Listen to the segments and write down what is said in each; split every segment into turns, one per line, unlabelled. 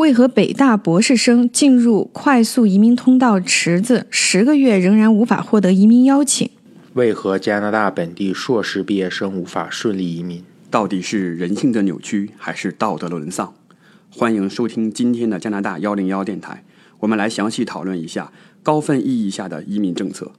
为何北大博士生进入快速移民通道池子十个月仍然无法获得移民邀请？
为何加拿大本地硕士毕业生无法顺利移民？
到底是人性的扭曲，还是道德的沦丧？欢迎收听今天的加拿大幺零幺电台，我们来详细讨论一下高分意义下的移民政策。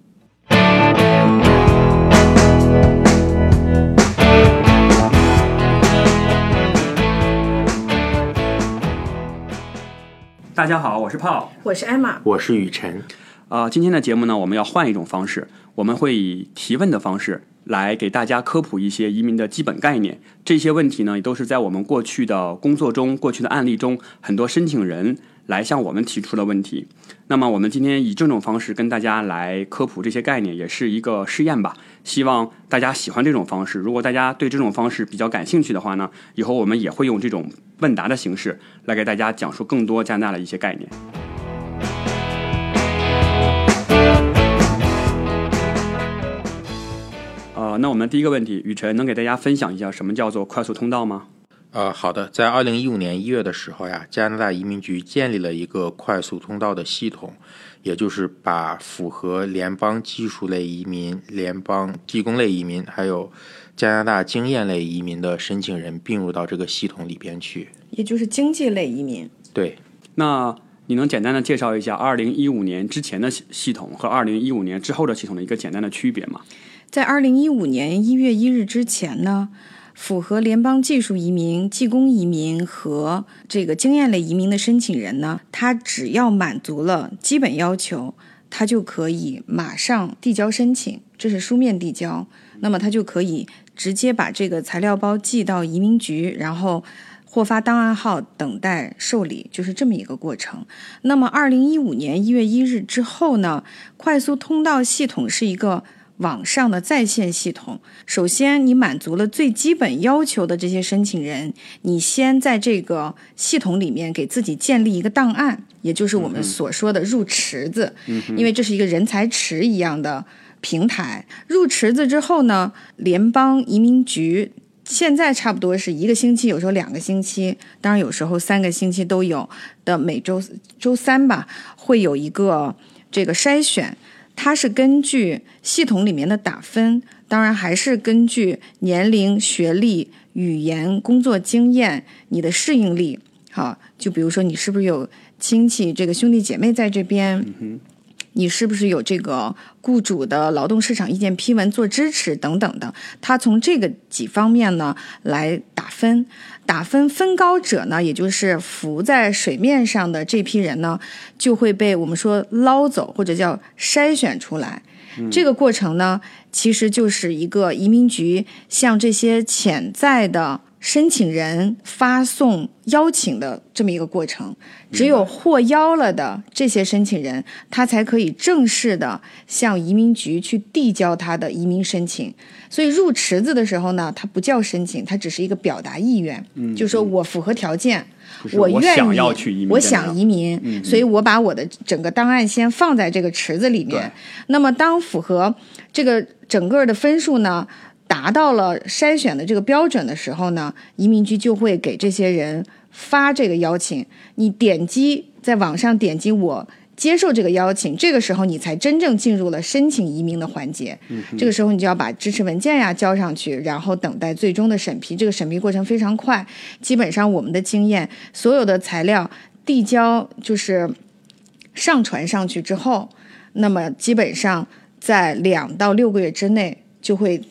大家好，我是炮，
我是艾玛，
我是雨辰。
啊，今天的节目呢，我们要换一种方式，我们会以提问的方式来给大家科普一些移民的基本概念。这些问题呢，也都是在我们过去的工作中、过去的案例中，很多申请人来向我们提出的问题。那么，我们今天以这种方式跟大家来科普这些概念，也是一个试验吧。希望大家喜欢这种方式。如果大家对这种方式比较感兴趣的话呢，以后我们也会用这种问答的形式来给大家讲述更多加拿大的一些概念。呃，那我们第一个问题，雨辰能给大家分享一下什么叫做快速通道吗？
呃，好的，在二零一五年一月的时候呀，加拿大移民局建立了一个快速通道的系统，也就是把符合联邦技术类移民、联邦技工类移民，还有加拿大经验类移民的申请人并入到这个系统里边去，
也就是经济类移民。
对，
那你能简单的介绍一下二零一五年之前的系系统和二零一五年之后的系统的一个简单的区别吗？
在二零一五年一月一日之前呢？符合联邦技术移民、技工移民和这个经验类移民的申请人呢，他只要满足了基本要求，他就可以马上递交申请，这是书面递交。那么他就可以直接把这个材料包寄到移民局，然后获发档案号，等待受理，就是这么一个过程。那么二零一五年一月一日之后呢，快速通道系统是一个。网上的在线系统，首先你满足了最基本要求的这些申请人，你先在这个系统里面给自己建立一个档案，也就是我们所说的入池子，因为这是一个人才池一样的平台。入池子之后呢，联邦移民局现在差不多是一个星期，有时候两个星期，当然有时候三个星期都有的，每周周三吧，会有一个这个筛选。它是根据系统里面的打分，当然还是根据年龄、学历、语言、工作经验、你的适应力。好，就比如说你是不是有亲戚、这个兄弟姐妹在这边，你是不是有这个雇主的劳动市场意见批文做支持等等的，他从这个几方面呢来打分。打分分高者呢，也就是浮在水面上的这批人呢，就会被我们说捞走，或者叫筛选出来。这个过程呢，其实就是一个移民局向这些潜在的。申请人发送邀请的这么一个过程，只有获邀了的这些申请人，他才可以正式的向移民局去递交他的移民申请。所以入池子的时候呢，它不叫申请，它只是一个表达意愿，就说我符合条件，
我
愿
意，
我想移民，所以我把我的整个档案先放在这个池子里面。那么当符合这个整个的分数呢？达到了筛选的这个标准的时候呢，移民局就会给这些人发这个邀请。你点击在网上点击我接受这个邀请，这个时候你才真正进入了申请移民的环节。这个时候你就要把支持文件呀交上去，然后等待最终的审批。这个审批过程非常快，基本上我们的经验，所有的材料递交就是上传上去之后，那么基本上在两到六个月之内就会。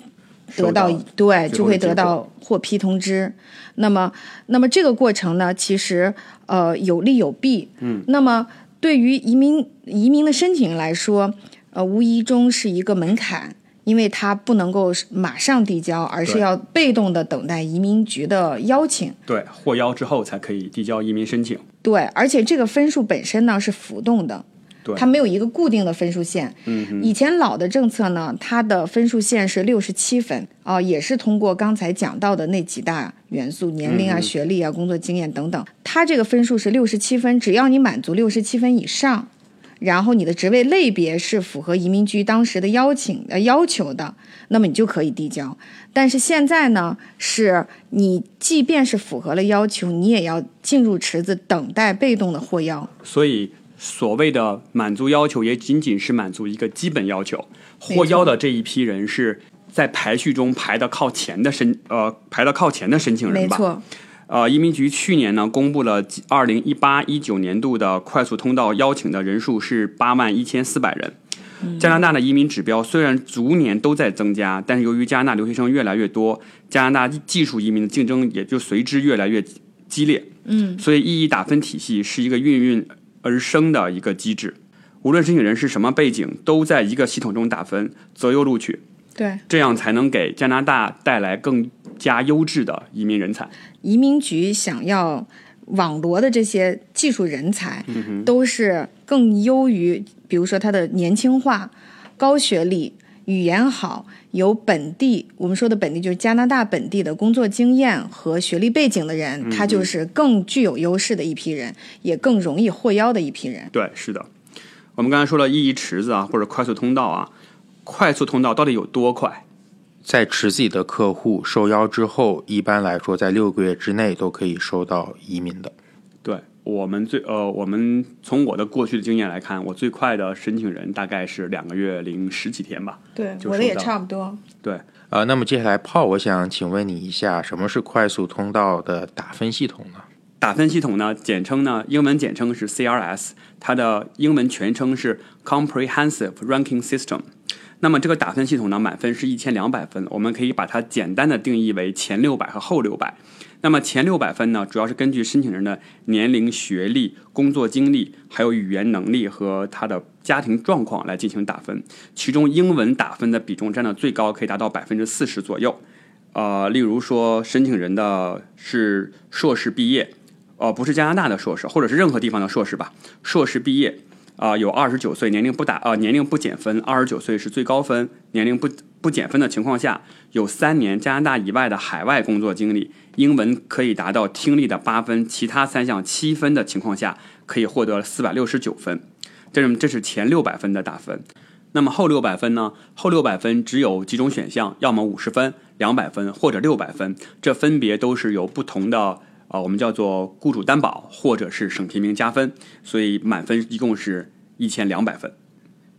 得到对，就会得到获批通知。那么，那么这个过程呢，其实呃有利有弊。
嗯。
那么对于移民移民的申请人来说，呃，无疑中是一个门槛，因为他不能够马上递交，而是要被动的等待移民局的邀请。
对，获邀之后才可以递交移民申请。
对，而且这个分数本身呢是浮动的。它没有一个固定的分数线。
嗯，
以前老的政策呢，它的分数线是六十七分啊，也是通过刚才讲到的那几大元素，年龄啊、学历啊、工作经验等等，它这个分数是六十七分，只要你满足六十七分以上，然后你的职位类别是符合移民局当时的邀请呃要求的，那么你就可以递交。但是现在呢，是你即便是符合了要求，你也要进入池子等待被动的获邀。
所以所谓的满足要求，也仅仅是满足一个基本要求。获邀的这一批人是在排序中排的靠前的申呃排的靠前的申请人吧？
没错。
呃，移民局去年呢公布了二零一八一九年度的快速通道邀请的人数是八万一千四百人。加拿大的移民指标虽然逐年都在增加，但是由于加拿大留学生越来越多，加拿大技术移民的竞争也就随之越来越激烈。
嗯，
所以意义打分体系是一个孕育而生的一个机制，无论申请人是什么背景，都在一个系统中打分，择优录取。
对，
这样才能给加拿大带来更加优质的移民人才。
移民局想要网罗的这些技术人才，都是更优于，比如说他的年轻化、高学历、语言好、有本地我们说的本地就是加拿大本地的工作经验和学历背景的人，他就是更具有优势的一批人，也更容易获邀的一批人。
对，是的。我们刚才说了意义池子啊，或者快速通道啊。快速通道到底有多快？
在池子里的客户受邀之后，一般来说在六个月之内都可以收到移民的。
对我们最呃，我们从我的过去的经验来看，我最快的申请人大概是两个月零十几天吧。
对，
就
我的也差不多。
对，
呃，那么接下来炮，我想请问你一下，什么是快速通道的打分系统呢？
打分系统呢，简称呢，英文简称是 CRS，它的英文全称是 Comprehensive Ranking System。那么这个打分系统呢，满分是一千两百分，我们可以把它简单的定义为前六百和后六百。那么前六百分呢，主要是根据申请人的年龄、学历、工作经历，还有语言能力和他的家庭状况来进行打分。其中英文打分的比重占到最高，可以达到百分之四十左右。呃，例如说申请人的是硕士毕业，呃，不是加拿大的硕士，或者是任何地方的硕士吧，硕士毕业。啊、有二十九岁，年龄不打呃年龄不减分，二十九岁是最高分，年龄不不减分的情况下，有三年加拿大以外的海外工作经历，英文可以达到听力的八分，其他三项七分的情况下，可以获得四百六十九分。这是这是前六百分的打分。那么后六百分呢？后六百分只有几种选项，要么五十分、两百分或者六百分，这分别都是由不同的啊、我们叫做雇主担保或者是省提名加分，所以满分一共是一千两百分。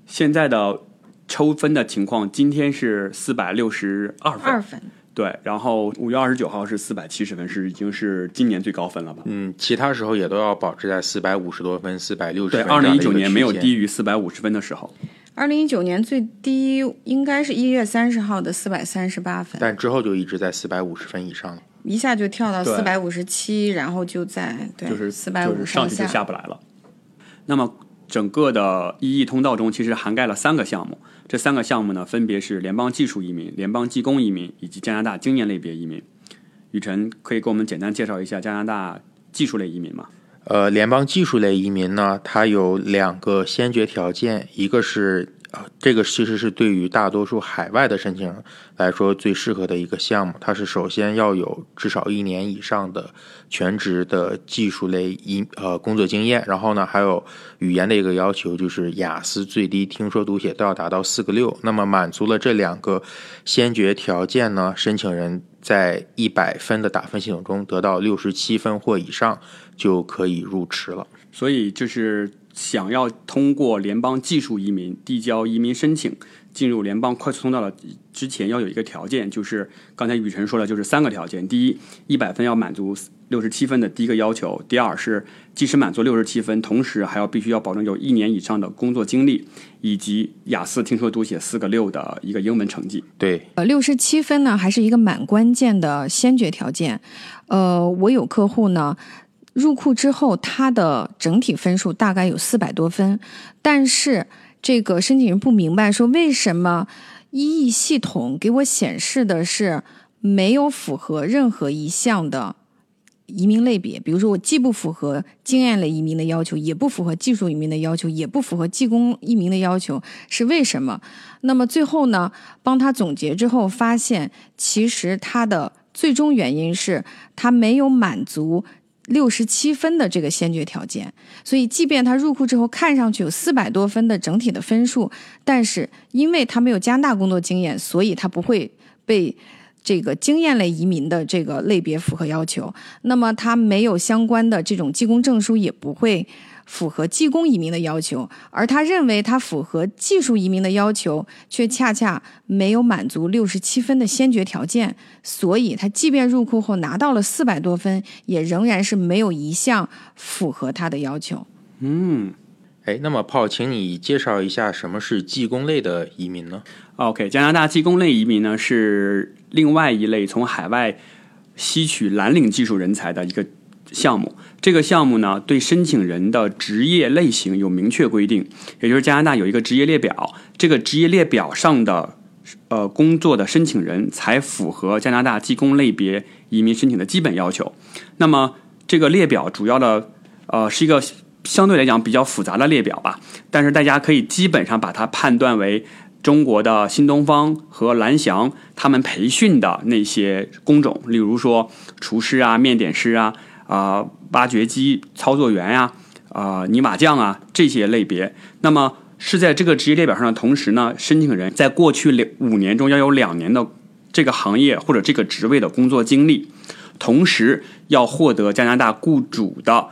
现在的抽分的情况，今天是四百六十二分，
二分，
对，然后五月二十九号是四百七十分，是已经是今年最高分了吧？
嗯，其他时候也都要保持在四百五十多分、四百六十
对，
分。
二零一九年没有低
于。
于四百五十分的时候。
二零一九年最低应该是一月三十号的四百三十八分，
但之后就一直在四百五十分以上了。
一下就跳到四百五十七，然后就在对
就是
四百五
就是上去就
下。
下不来了。那么整个的 EE 通道中，其实涵盖了三个项目，这三个项目呢，分别是联邦技术移民、联邦技工移民以及加拿大经验类别移民。雨辰可以给我们简单介绍一下加拿大技术类移民吗？
呃，联邦技术类移民呢，它有两个先决条件，一个是啊，这个其实是对于大多数海外的申请人来说最适合的一个项目。它是首先要有至少一年以上的全职的技术类一呃工作经验，然后呢还有语言的一个要求，就是雅思最低听说读写都要达到四个六。那么满足了这两个先决条件呢，申请人在一百分的打分系统中得到六十七分或以上，就可以入池了。
所以就是想要通过联邦技术移民递交移民申请，进入联邦快速通道的之前，要有一个条件，就是刚才雨辰说了，就是三个条件：第一，一百分要满足六十七分的第一个要求；第二是即使满足六十七分，同时还要必须要保证有一年以上的工作经历，以及雅思听说读写四个六的一个英文成绩。
对，
呃，六十七分呢，还是一个蛮关键的先决条件。呃，我有客户呢，入库之后，他的整体分数大概有四百多分，但是这个申请人不明白说为什么一 E 系统给我显示的是没有符合任何一项的移民类别，比如说我既不符合经验类移民的要求，也不符合技术移民的要求，也不符合技工移民的要求，是为什么？那么最后呢，帮他总结之后发现，其实他的最终原因是他没有满足六十七分的这个先决条件，所以即便他入库之后看上去有四百多分的整体的分数，但是因为他没有加拿大工作经验，所以他不会被这个经验类移民的这个类别符合要求。那么他没有相关的这种技工证书，也不会。符合技工移民的要求，而他认为他符合技术移民的要求，却恰恰没有满足六十七分的先决条件，所以他即便入库后拿到了四百多分，也仍然是没有一项符合他的要求。
嗯，
哎，那么炮，请你介绍一下什么是技工类的移民呢
？OK，加拿大技工类移民呢是另外一类从海外吸取蓝领技术人才的一个项目。这个项目呢，对申请人的职业类型有明确规定，也就是加拿大有一个职业列表，这个职业列表上的呃工作的申请人才符合加拿大技工类别移民申请的基本要求。那么这个列表主要的呃是一个相对来讲比较复杂的列表吧，但是大家可以基本上把它判断为中国的新东方和蓝翔他们培训的那些工种，例如说厨师啊、面点师啊。啊，挖掘机操作员呀，啊，泥瓦匠啊，这些类别。那么是在这个职业列表上的同时呢，申请人在过去两五年中要有两年的这个行业或者这个职位的工作经历，同时要获得加拿大雇主的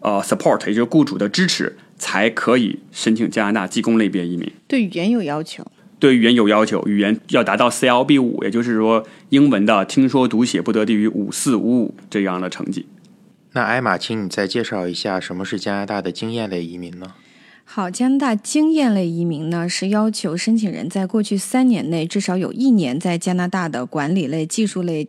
呃 support，也就是雇主的支持，才可以申请加拿大技工类别移民。
对语言有要求。
对语言有要求，语言要达到 CLB 五，也就是说英文的听说读写不得低于五四五五这样的成绩。
那艾玛，请你再介绍一下什么是加拿大的经验类移民呢？
好，加拿大经验类移民呢，是要求申请人在过去三年内至少有一年在加拿大的管理类、技术类。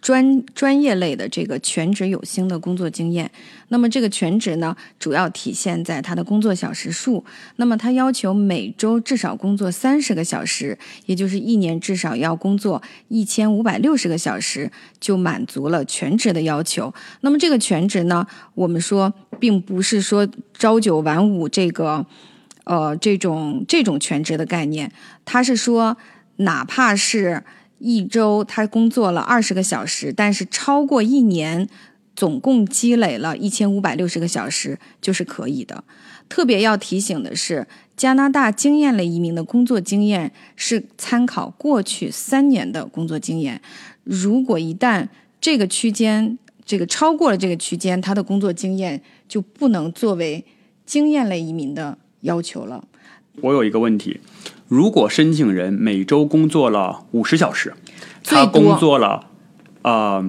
专专业类的这个全职有薪的工作经验，那么这个全职呢，主要体现在他的工作小时数。那么他要求每周至少工作三十个小时，也就是一年至少要工作一千五百六十个小时，就满足了全职的要求。那么这个全职呢，我们说并不是说朝九晚五这个，呃，这种这种全职的概念，他是说哪怕是。一周他工作了二十个小时，但是超过一年，总共积累了一千五百六十个小时就是可以的。特别要提醒的是，加拿大经验类移民的工作经验是参考过去三年的工作经验。如果一旦这个区间这个超过了这个区间，他的工作经验就不能作为经验类移民的要求了。
我有一个问题。如果申请人每周工作了五十小时，他工作了，呃，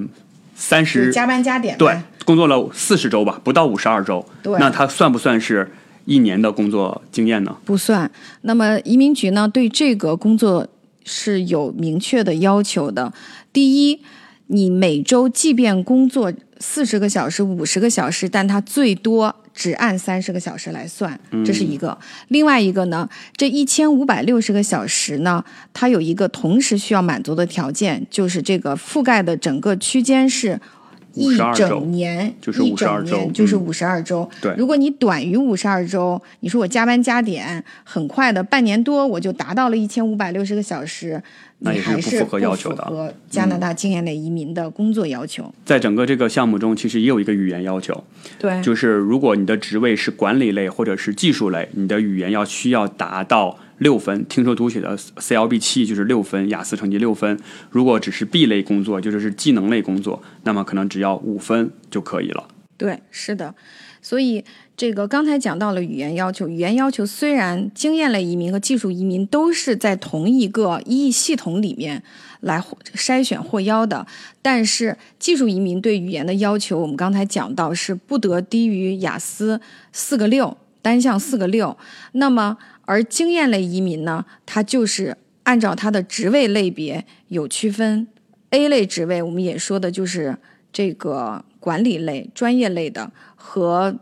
三十
加班加点，
对，工作了四十周吧，不到五十二周，那他算不算是一年的工作经验呢？
不算。那么移民局呢，对这个工作是有明确的要求的。第一，你每周即便工作四十个小时、五十个小时，但他最多。只按三十个小时来算，这是一个。另外一个呢，这一千五百六十个小时呢，它有一个同时需要满足的条件，就是这个覆盖的整个区间是。一整年
就是五十二
周，就是五十二周。
对，
如果你短于五十二周，你说我加班加点，很快的半年多我就达到了一千五百六十个小时，
那也是不符合要求的。
和加拿大经验类移民的工作要求，
在整个这个项目中，其实也有一个语言要求。
对，
就是如果你的职位是管理类或者是技术类，你的语言要需要达到。六分，听说读写的 CLB 七就是六分，雅思成绩六分。如果只是 B 类工作，就是是技能类工作，那么可能只要五分就可以了。
对，是的。所以这个刚才讲到了语言要求，语言要求虽然经验类移民和技术移民都是在同一个一系统里面来筛选获邀的，但是技术移民对语言的要求，我们刚才讲到是不得低于雅思四个六，单项四个六。那么而经验类移民呢，它就是按照它的职位类别有区分。A 类职位我们也说的就是这个管理类、专业类的，和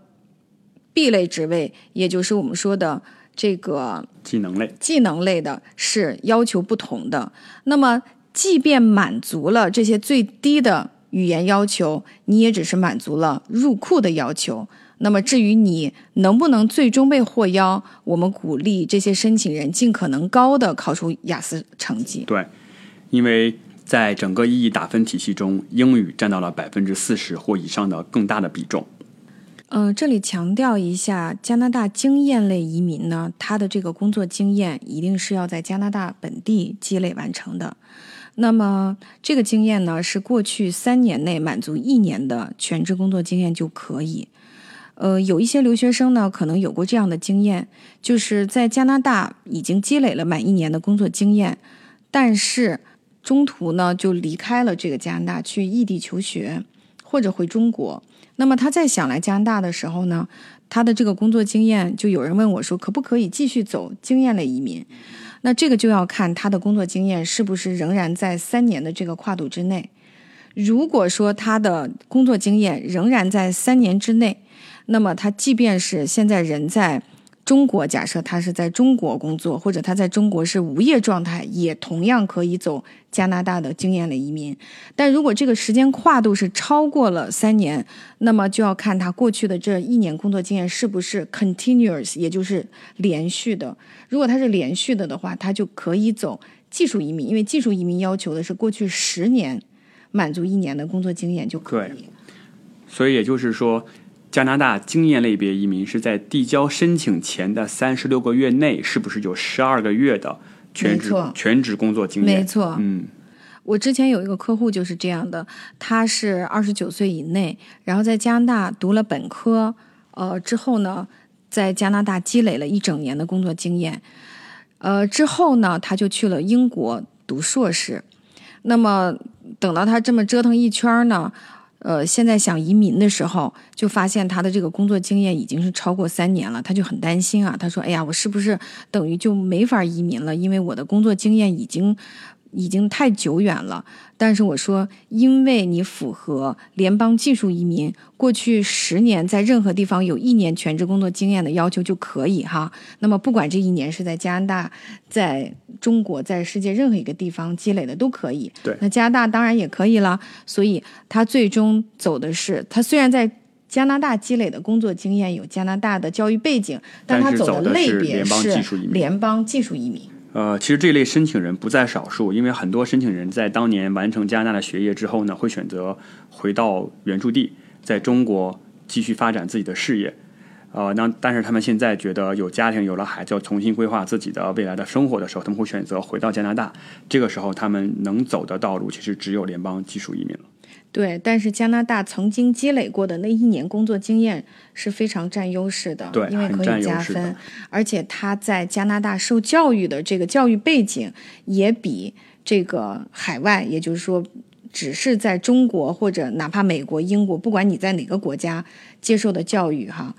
B 类职位，也就是我们说的这个
技能类、
技能类的，是要求不同的。那么，即便满足了这些最低的语言要求，你也只是满足了入库的要求。那么，至于你能不能最终被获邀，我们鼓励这些申请人尽可能高的考出雅思成绩。
对，因为在整个意义打分体系中，英语占到了百分之四十或以上的更大的比重。
呃，这里强调一下，加拿大经验类移民呢，他的这个工作经验一定是要在加拿大本地积累完成的。那么这个经验呢，是过去三年内满足一年的全职工作经验就可以。呃，有一些留学生呢，可能有过这样的经验，就是在加拿大已经积累了满一年的工作经验，但是中途呢就离开了这个加拿大，去异地求学或者回中国。那么他在想来加拿大的时候呢，他的这个工作经验，就有人问我说，可不可以继续走经验类移民？那这个就要看他的工作经验是不是仍然在三年的这个跨度之内。如果说他的工作经验仍然在三年之内，那么他即便是现在人在。中国假设他是在中国工作，或者他在中国是无业状态，也同样可以走加拿大的经验类移民。但如果这个时间跨度是超过了三年，那么就要看他过去的这一年工作经验是不是 continuous，也就是连续的。如果他是连续的的话，他就可以走技术移民，因为技术移民要求的是过去十年满足一年的工作经验就可以。
所以也就是说。加拿大经验类别移民是在递交申请前的三十六个月内，是不是有十二个月的全职全职工作经验？
没错，
嗯，
我之前有一个客户就是这样的，他是二十九岁以内，然后在加拿大读了本科，呃，之后呢，在加拿大积累了一整年的工作经验，呃，之后呢，他就去了英国读硕士，那么等到他这么折腾一圈呢。呃，现在想移民的时候，就发现他的这个工作经验已经是超过三年了，他就很担心啊。他说：“哎呀，我是不是等于就没法移民了？因为我的工作经验已经……”已经太久远了，但是我说，因为你符合联邦技术移民过去十年在任何地方有一年全职工作经验的要求就可以哈。那么不管这一年是在加拿大、在中国、在世界任何一个地方积累的都可以。
对，
那加拿大当然也可以了。所以他最终走的是，他虽然在加拿大积累的工作经验有加拿大的教育背景，
但
他走
的
类别
是
联邦技术移民。
呃，其实这类申请人不在少数，因为很多申请人在当年完成加拿大的学业之后呢，会选择回到原住地，在中国继续发展自己的事业。呃，那但是他们现在觉得有家庭、有了孩子，要重新规划自己的未来的生活的时候，他们会选择回到加拿大。这个时候，他们能走的道路其实只有联邦技术移民了。
对，但是加拿大曾经积累过的那一年工作经验是非常占优势的，
对，
因为可以加分，而且他在加拿大受教育的这个教育背景也比这个海外，也就是说，只是在中国或者哪怕美国、英国，不管你在哪个国家接受的教育，哈，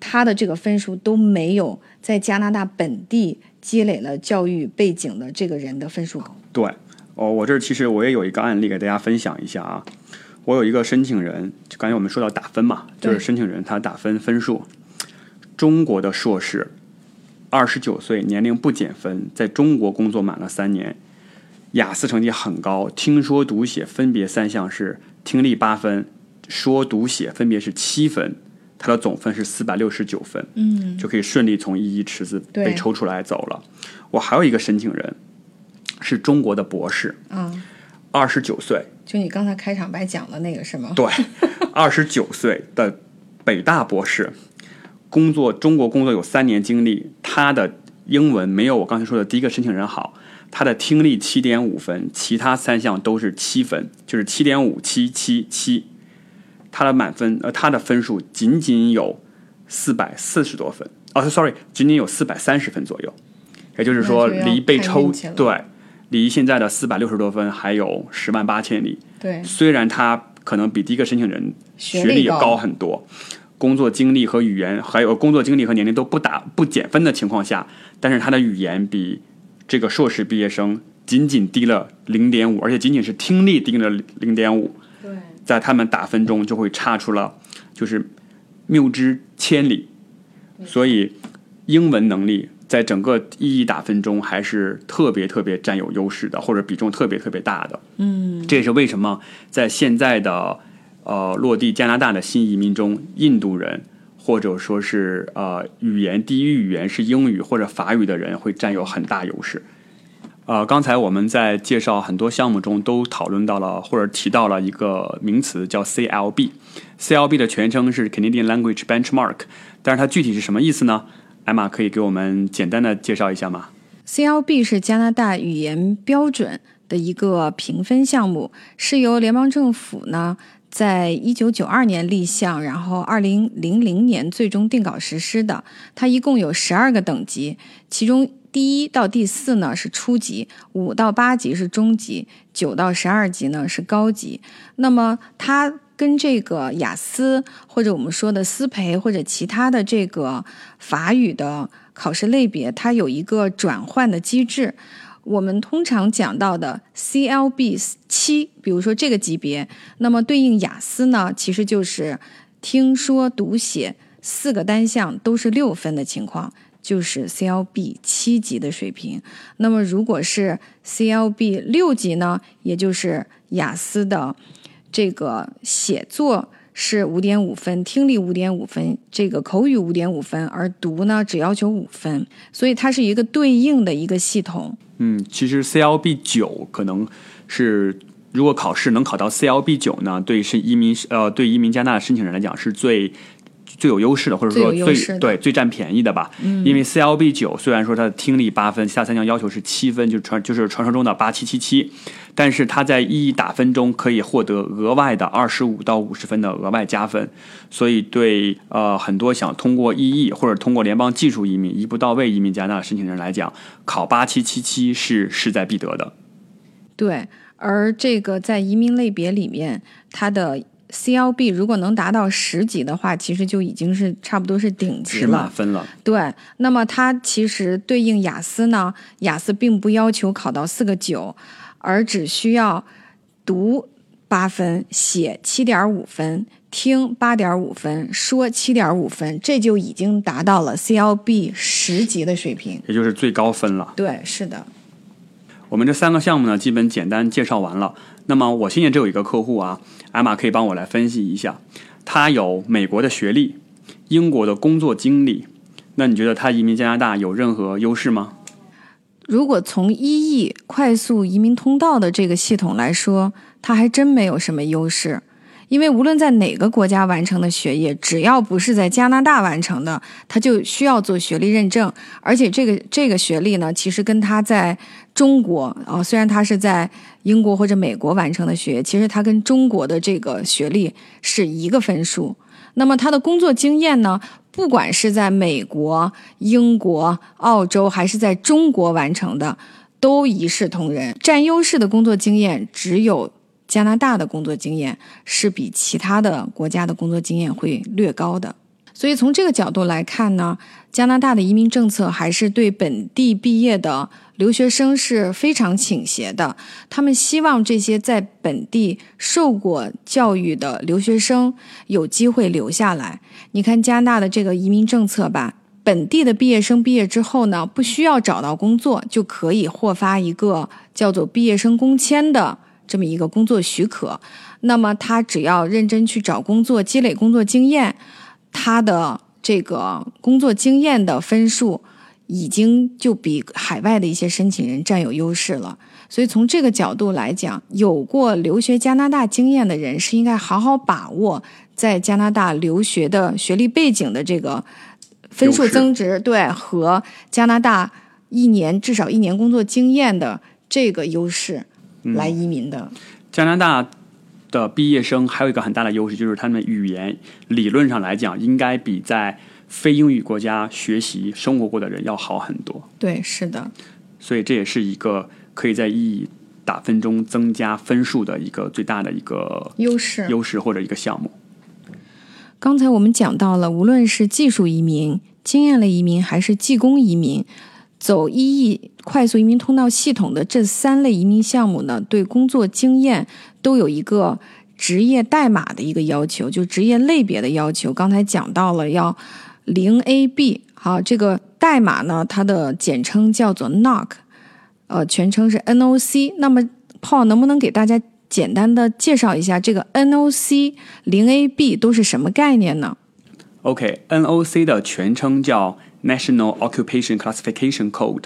他的这个分数都没有在加拿大本地积累了教育背景的这个人的分数高。
对。哦，我这其实我也有一个案例给大家分享一下啊。我有一个申请人，就刚才我们说到打分嘛，就是申请人他打分分数，中国的硕士，二十九岁，年龄不减分，在中国工作满了三年，雅思成绩很高，听说读写分别三项是听力八分，说读写分别是七分，他的总分是四百六十九分，
嗯，
就可以顺利从一一池子被抽出来走了。我还有一个申请人。是中国的博士，
嗯，
二十九岁，
就你刚才开场白讲的那个是吗？
对，二十九岁的北大博士，工作中国工作有三年经历，他的英文没有我刚才说的第一个申请人好，他的听力七点五分，其他三项都是七分，就是七点五七七七，他的满分呃他的分数仅仅有四百四十多分，哦，sorry，仅仅有四百三十分左右，也就是说离被抽对。离现在的四百六十多分还有十万八千里。
对，
虽然他可能比第一个申请人学历也高很多，工作经历和语言还有工作经历和年龄都不打不减分的情况下，但是他的语言比这个硕士毕业生仅仅低了零点五，而且仅仅是听力低了零点五。
对，
在他们打分中就会差出了就是谬之千里，所以英文能力。在整个意义打分中，还是特别特别占有优势的，或者比重特别特别大的。
嗯，
这也是为什么在现在的呃落地加拿大的新移民中，印度人或者说是呃语言第一语言是英语或者法语的人会占有很大优势。呃，刚才我们在介绍很多项目中都讨论到了或者提到了一个名词叫 CLB。CLB 的全称是 Canadian Language Benchmark，但是它具体是什么意思呢？艾玛可以给我们简单的介绍一下吗
？CLB 是加拿大语言标准的一个评分项目，是由联邦政府呢在一九九二年立项，然后二零零零年最终定稿实施的。它一共有十二个等级，其中。第一到第四呢是初级，五到八级是中级，九到十二级呢是高级。那么它跟这个雅思或者我们说的思培或者其他的这个法语的考试类别，它有一个转换的机制。我们通常讲到的 CLB 七，比如说这个级别，那么对应雅思呢，其实就是听说读写四个单项都是六分的情况。就是 CLB 七级的水平，那么如果是 CLB 六级呢，也就是雅思的这个写作是五点五分，听力五点五分，这个口语五点五分，而读呢只要求五分，所以它是一个对应的一个系统。
嗯，其实 CLB 九可能是如果考试能考到 CLB 九呢，对是移民呃对移民加拿大申请人来讲是最。最有优势的，或者说最对最占便宜的吧。因为 CLB 九虽然说它的听力八分，下三项要求是七分，就是传就是传说中的八七七七，但是它在意义打分中可以获得额外的二十五到五十分的额外加分。所以对呃很多想通过意义或者通过联邦技术移民一步到位移民加拿大申请人来讲，考八七七七是势在必得的。
对，而这个在移民类别里面，它的。CLB 如果能达到十级的话，其实就已经是差不多是顶级了，是
满分了。
对，那么它其实对应雅思呢，雅思并不要求考到四个九，而只需要读八分，写七点五分，听八点五分，说七点五分，这就已经达到了 CLB 十级的水平，
也就是最高分了。
对，是的。
我们这三个项目呢，基本简单介绍完了。那么我现在只有一个客户啊，艾玛可以帮我来分析一下。他有美国的学历，英国的工作经历，那你觉得他移民加拿大有任何优势吗？
如果从一亿快速移民通道的这个系统来说，他还真没有什么优势。因为无论在哪个国家完成的学业，只要不是在加拿大完成的，他就需要做学历认证。而且这个这个学历呢，其实跟他在中国啊，虽然他是在英国或者美国完成的学业，其实他跟中国的这个学历是一个分数。那么他的工作经验呢，不管是在美国、英国、澳洲，还是在中国完成的，都一视同仁。占优势的工作经验只有。加拿大的工作经验是比其他的国家的工作经验会略高的，所以从这个角度来看呢，加拿大的移民政策还是对本地毕业的留学生是非常倾斜的。他们希望这些在本地受过教育的留学生有机会留下来。你看加拿大的这个移民政策吧，本地的毕业生毕业之后呢，不需要找到工作就可以获发一个叫做毕业生工签的。这么一个工作许可，那么他只要认真去找工作，积累工作经验，他的这个工作经验的分数已经就比海外的一些申请人占有优势了。所以从这个角度来讲，有过留学加拿大经验的人是应该好好把握在加拿大留学的学历背景的这个分数增值，对和加拿大一年至少一年工作经验的这个优势。来移民的
加拿大的毕业生还有一个很大的优势，就是他们语言理论上来讲，应该比在非英语国家学习生活过的人要好很多。
对，是的。
所以这也是一个可以在意义打分中增加分数的一个最大的一个
优势
优势或者一个项目。
刚才我们讲到了，无论是技术移民、经验类移民，还是技工移民。走一亿快速移民通道系统的这三类移民项目呢，对工作经验都有一个职业代码的一个要求，就职业类别的要求。刚才讲到了要零 AB，好，这个代码呢，它的简称叫做 NOC，呃，全称是 NOC。那么 Paul 能不能给大家简单的介绍一下这个 NOC 零 AB 都是什么概念呢
？OK，NOC 的全称叫 National Occupation Classification Code，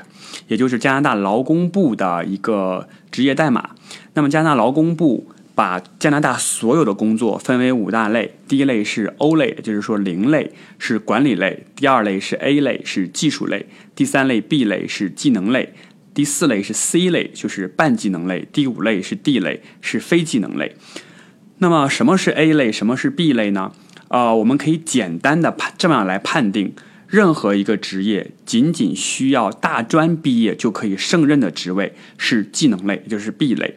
也就是加拿大劳工部的一个职业代码。那么加拿大劳工部把加拿大所有的工作分为五大类，第一类是 O 类，也就是说零类是管理类；第二类是 A 类，是技术类；第三类 B 类是技能类；第四类是 C 类，就是半技能类；第五类是 D 类，是非技能类。那么什么是 A 类，什么是 B 类呢？啊，我们可以简单的判这么样来判定，任何一个职业仅仅需要大专毕业就可以胜任的职位是技能类，也就是 B 类。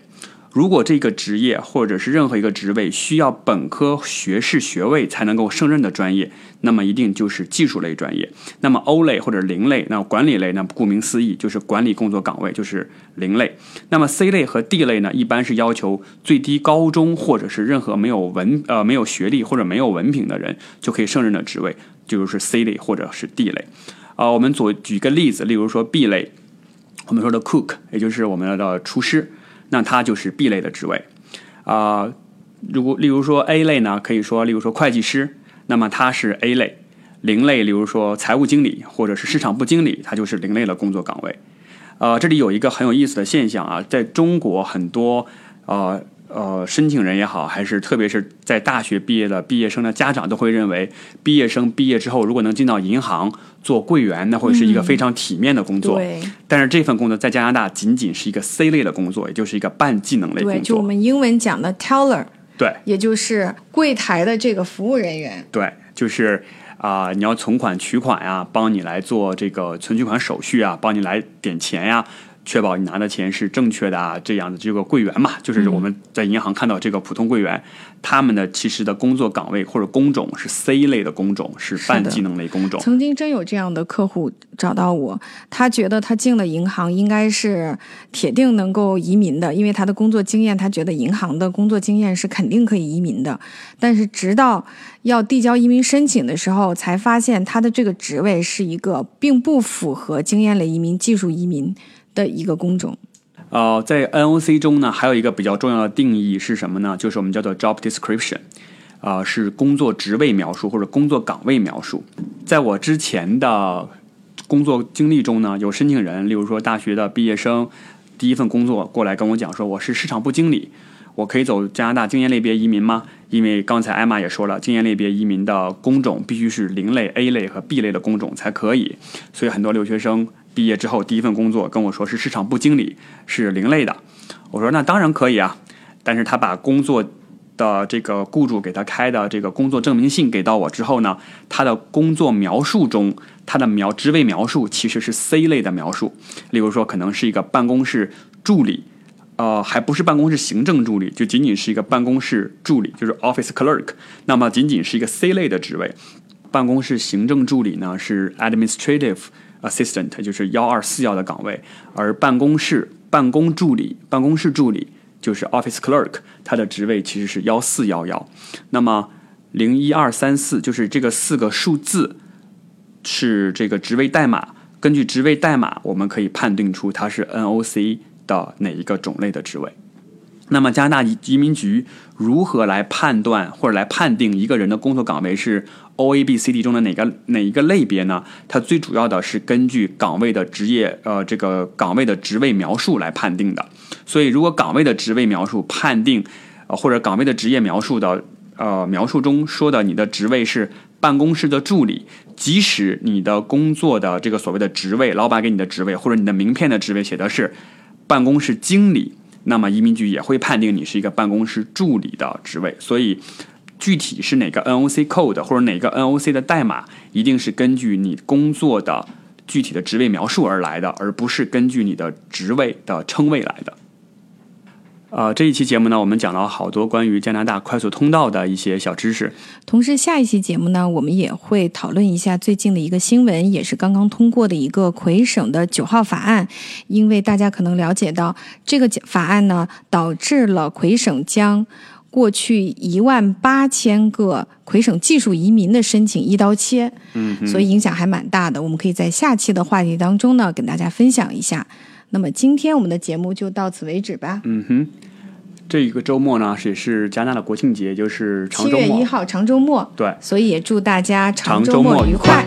如果这个职业或者是任何一个职位需要本科学士学位才能够胜任的专业，那么一定就是技术类专业。那么 O 类或者零类，那管理类，那顾名思义就是管理工作岗位，就是零类。那么 C 类和 D 类呢，一般是要求最低高中或者是任何没有文呃没有学历或者没有文凭的人就可以胜任的职位，就是 C 类或者是 D 类。啊，我们左举个例子，例如说 B 类，我们说的 Cook，也就是我们的厨师。那它就是 B 类的职位，啊，如果例如说 A 类呢，可以说例如说会计师，那么它是 A 类；零类，例如说财务经理或者是市场部经理，它就是零类的工作岗位。呃，这里有一个很有意思的现象啊，在中国很多啊。呃，申请人也好，还是特别是在大学毕业的毕业生的家长，都会认为毕业生毕业之后，如果能进到银行做柜员，那会是一个非常体面的工作。
对。
但是这份工作在加拿大仅仅是一个 C 类的工作，也就是一个半技能类工作。
对，就我们英文讲的 teller。
对。
也就是柜台的这个服务人员。
对，就是啊，你要存款取款呀，帮你来做这个存取款手续啊，帮你来点钱呀。确保你拿的钱是正确的啊，这样的这个柜员嘛，就是我们在银行看到这个普通柜员，他们的其实的工作岗位或者工种是 C 类的工种，是半技能类工种。
曾经真有这样的客户找到我，他觉得他进了银行应该是铁定能够移民的，因为他的工作经验，他觉得银行的工作经验是肯定可以移民的。但是直到要递交移民申请的时候，才发现他的这个职位是一个并不符合经验类移民、技术移民。的一个工种，
呃，在 NOC 中呢，还有一个比较重要的定义是什么呢？就是我们叫做 job description，啊，是工作职位描述或者工作岗位描述。在我之前的工作经历中呢，有申请人，例如说大学的毕业生，第一份工作过来跟我讲说，我是市场部经理，我可以走加拿大经验类别移民吗？因为刚才艾玛也说了，经验类别移民的工种必须是零类、A 类和 B 类的工种才可以，所以很多留学生。毕业之后第一份工作跟我说是市场部经理，是零类的。我说那当然可以啊，但是他把工作的这个雇主给他开的这个工作证明信给到我之后呢，他的工作描述中，他的描职位描述其实是 C 类的描述。例如说可能是一个办公室助理，呃，还不是办公室行政助理，就仅仅是一个办公室助理，就是 office clerk。那么仅仅是一个 C 类的职位。办公室行政助理呢是 administrative。Assistant 就是幺二四幺的岗位，而办公室办公助理、办公室助理就是 Office Clerk，他的职位其实是幺四幺幺。那么零一二三四就是这个四个数字是这个职位代码，根据职位代码，我们可以判定出它是 NOC 的哪一个种类的职位。那么加拿大移民局如何来判断或者来判定一个人的工作岗位是？O A B C D 中的哪个哪一个类别呢？它最主要的是根据岗位的职业呃这个岗位的职位描述来判定的。所以，如果岗位的职位描述判定，呃或者岗位的职业描述的呃描述中说的你的职位是办公室的助理，即使你的工作的这个所谓的职位，老板给你的职位或者你的名片的职位写的是办公室经理，那么移民局也会判定你是一个办公室助理的职位。所以。具体是哪个 NOC code 或者哪个 NOC 的代码，一定是根据你工作的具体的职位描述而来的，而不是根据你的职位的称谓来的。呃，这一期节目呢，我们讲了好多关于加拿大快速通道的一些小知识。
同时，下一期节目呢，我们也会讨论一下最近的一个新闻，也是刚刚通过的一个魁省的九号法案。因为大家可能了解到，这个法案呢，导致了魁省将过去一万八千个魁省技术移民的申请一刀切，
嗯，
所以影响还蛮大的。我们可以在下期的话题当中呢，跟大家分享一下。那么今天我们的节目就到此为止吧。
嗯哼，这一个周末呢，也是加拿大的国庆节，就是长
七
周末。
月一号长周末，
对，
所以也祝大家
长
周
末愉
愉快